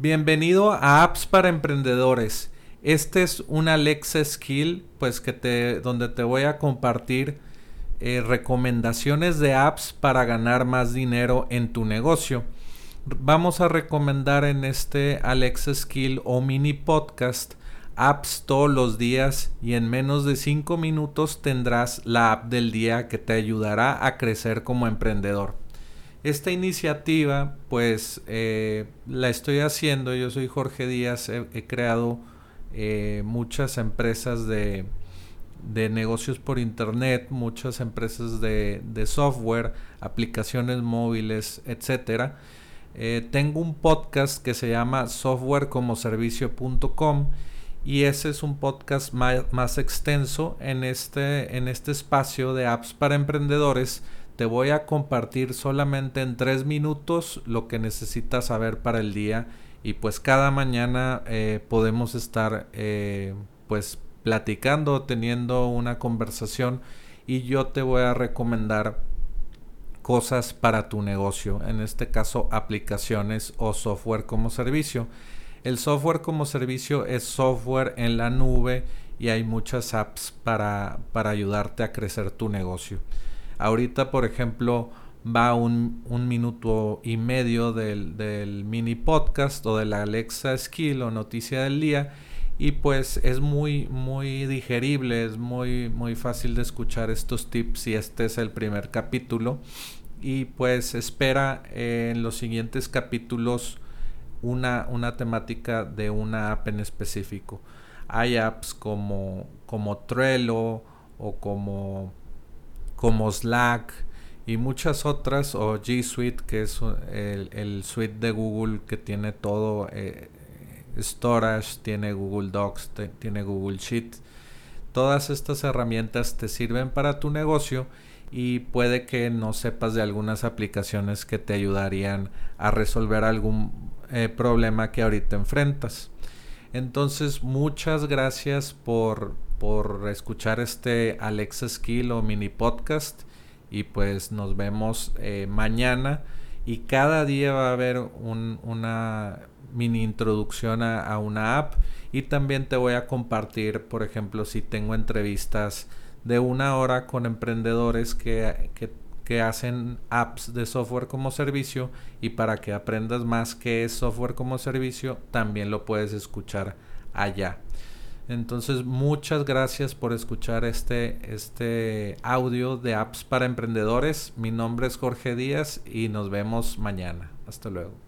Bienvenido a Apps para Emprendedores. Este es un Alexa Skill, pues que te, donde te voy a compartir eh, recomendaciones de apps para ganar más dinero en tu negocio. Vamos a recomendar en este Alexa Skill o mini podcast apps todos los días y en menos de 5 minutos tendrás la app del día que te ayudará a crecer como emprendedor. Esta iniciativa, pues eh, la estoy haciendo. Yo soy Jorge Díaz, he, creado eh, muchas empresas de, negocios por internet, muchas empresas de, software, aplicaciones móviles, etcétera. Eh, tengo un podcast que se llama softwarecomoservicio.com y ese es un podcast más, más extenso en este, en este espacio de apps para emprendedores te voy a compartir solamente en tres minutos lo que necesitas saber para el día y pues cada mañana eh, podemos estar eh, pues platicando, teniendo una conversación y yo te voy a recomendar cosas para tu negocio, en este caso aplicaciones o software como servicio. El software como servicio es software en la nube y hay muchas apps para, para ayudarte a crecer tu negocio. Ahorita, por ejemplo, va un, minuto y medio del, mini podcast o de la Alexa Skill o noticia del día y pues es muy muy digerible, es muy muy fácil de escuchar estos tips y este es el primer capítulo y pues espera en los siguientes capítulos una, una temática de una app en específico. Hay apps como, como Trello o como como Slack y muchas otras, o G Suite, que es el, suite de Google que tiene todo, eh, Storage, tiene Google Docs, tiene Google Sheet. Todas estas herramientas te sirven para tu negocio y puede que no sepas de algunas aplicaciones que te ayudarían a resolver algún eh, problema que ahorita enfrentas. Entonces, muchas gracias por, por escuchar este Alexa Skill o mini podcast. Y pues nos vemos eh, mañana. Y cada día va a haber una mini introducción a, una app. Y también te voy a compartir por ejemplo si tengo entrevistas de una hora con emprendedores que, que, que hacen apps de software como servicio. Y para que aprendas más qué es software como servicio también lo puedes escuchar allá. Entonces, muchas gracias por escuchar este, este audio de apps para emprendedores. Mi nombre es Jorge Díaz y nos vemos mañana. Hasta luego.